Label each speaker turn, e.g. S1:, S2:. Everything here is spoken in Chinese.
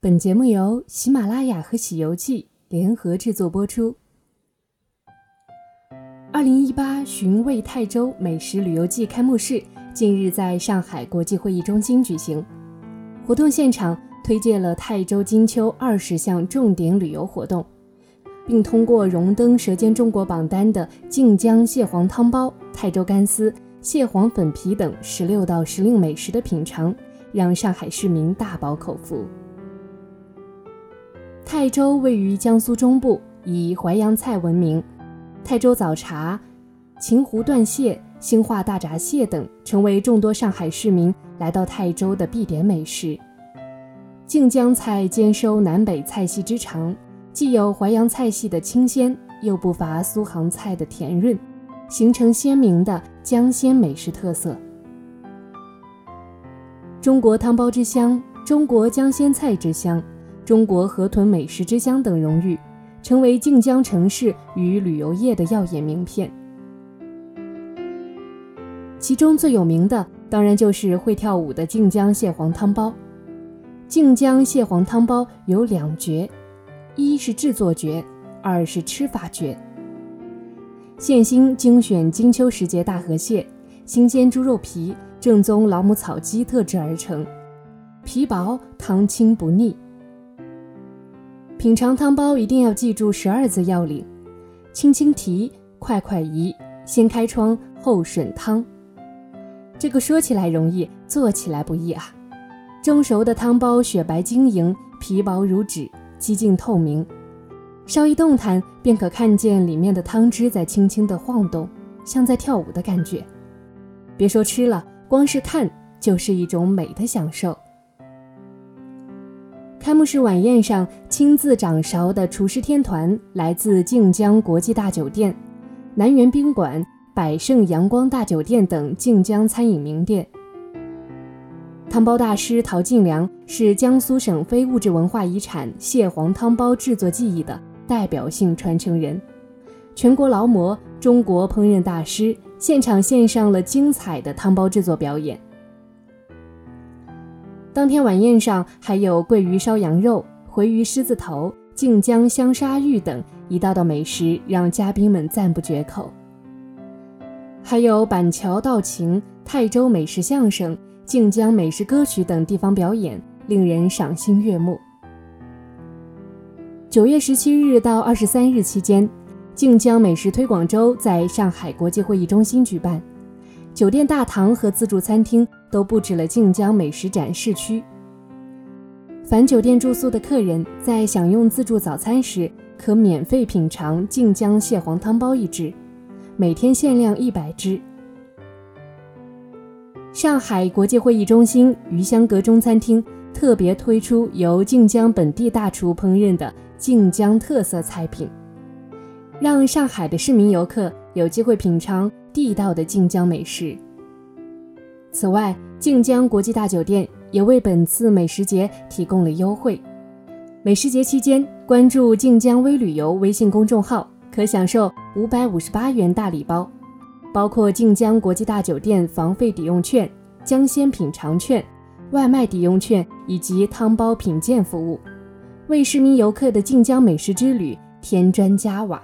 S1: 本节目由喜马拉雅和《喜游记》联合制作播出。二零一八寻味泰州美食旅游季开幕式近日在上海国际会议中心举行，活动现场推介了泰州金秋二十项重点旅游活动，并通过荣登《舌尖中国》榜单的晋江蟹黄汤包、泰州干丝、蟹黄粉皮等十六道时令美食的品尝。让上海市民大饱口福。泰州位于江苏中部，以淮扬菜闻名。泰州早茶、秦湖断蟹、兴化大闸蟹等，成为众多上海市民来到泰州的必点美食。晋江菜兼收南北菜系之长，既有淮扬菜系的清鲜，又不乏苏杭菜的甜润，形成鲜明的江鲜美食特色。中国汤包之乡、中国江鲜菜之乡、中国河豚美食之乡等荣誉，成为晋江城市与旅游业的耀眼名片。其中最有名的，当然就是会跳舞的晋江蟹黄汤包。晋江蟹黄汤包有两绝：一是制作绝，二是吃法绝。现心精选金秋时节大河蟹，新鲜猪肉皮。正宗老母草鸡特制而成，皮薄汤清不腻。品尝汤包一定要记住十二字要领：轻轻提，快快移，先开窗后吮汤。这个说起来容易，做起来不易啊！蒸熟的汤包雪白晶莹，皮薄如纸，几近透明，稍一动弹便可看见里面的汤汁在轻轻地晃动，像在跳舞的感觉。别说吃了。光是看就是一种美的享受。开幕式晚宴上，亲自掌勺的厨师天团来自晋江国际大酒店、南园宾馆、百盛阳光大酒店等晋江餐饮名店。汤包大师陶晋良是江苏省非物质文化遗产蟹黄汤包制作技艺的代表性传承人，全国劳模、中国烹饪大师。现场献上了精彩的汤包制作表演。当天晚宴上还有桂鱼烧羊肉、回鱼狮子头、靖江香沙芋等一道道美食，让嘉宾们赞不绝口。还有板桥道情、泰州美食相声、靖江美食歌曲等地方表演，令人赏心悦目。九月十七日到二十三日期间。靖江美食推广周在上海国际会议中心举办，酒店大堂和自助餐厅都布置了晋江美食展示区。凡酒店住宿的客人在享用自助早餐时，可免费品尝晋江蟹黄汤包一只，每天限量一百只。上海国际会议中心鱼香阁中餐厅特别推出由晋江本地大厨烹饪的晋江特色菜品。让上海的市民游客有机会品尝地道的晋江美食。此外，晋江国际大酒店也为本次美食节提供了优惠。美食节期间，关注“晋江微旅游”微信公众号，可享受五百五十八元大礼包，包括晋江国际大酒店房费抵用券、江鲜品尝券、外卖抵用券以及汤包品鉴服务，为市民游客的晋江美食之旅添砖加瓦。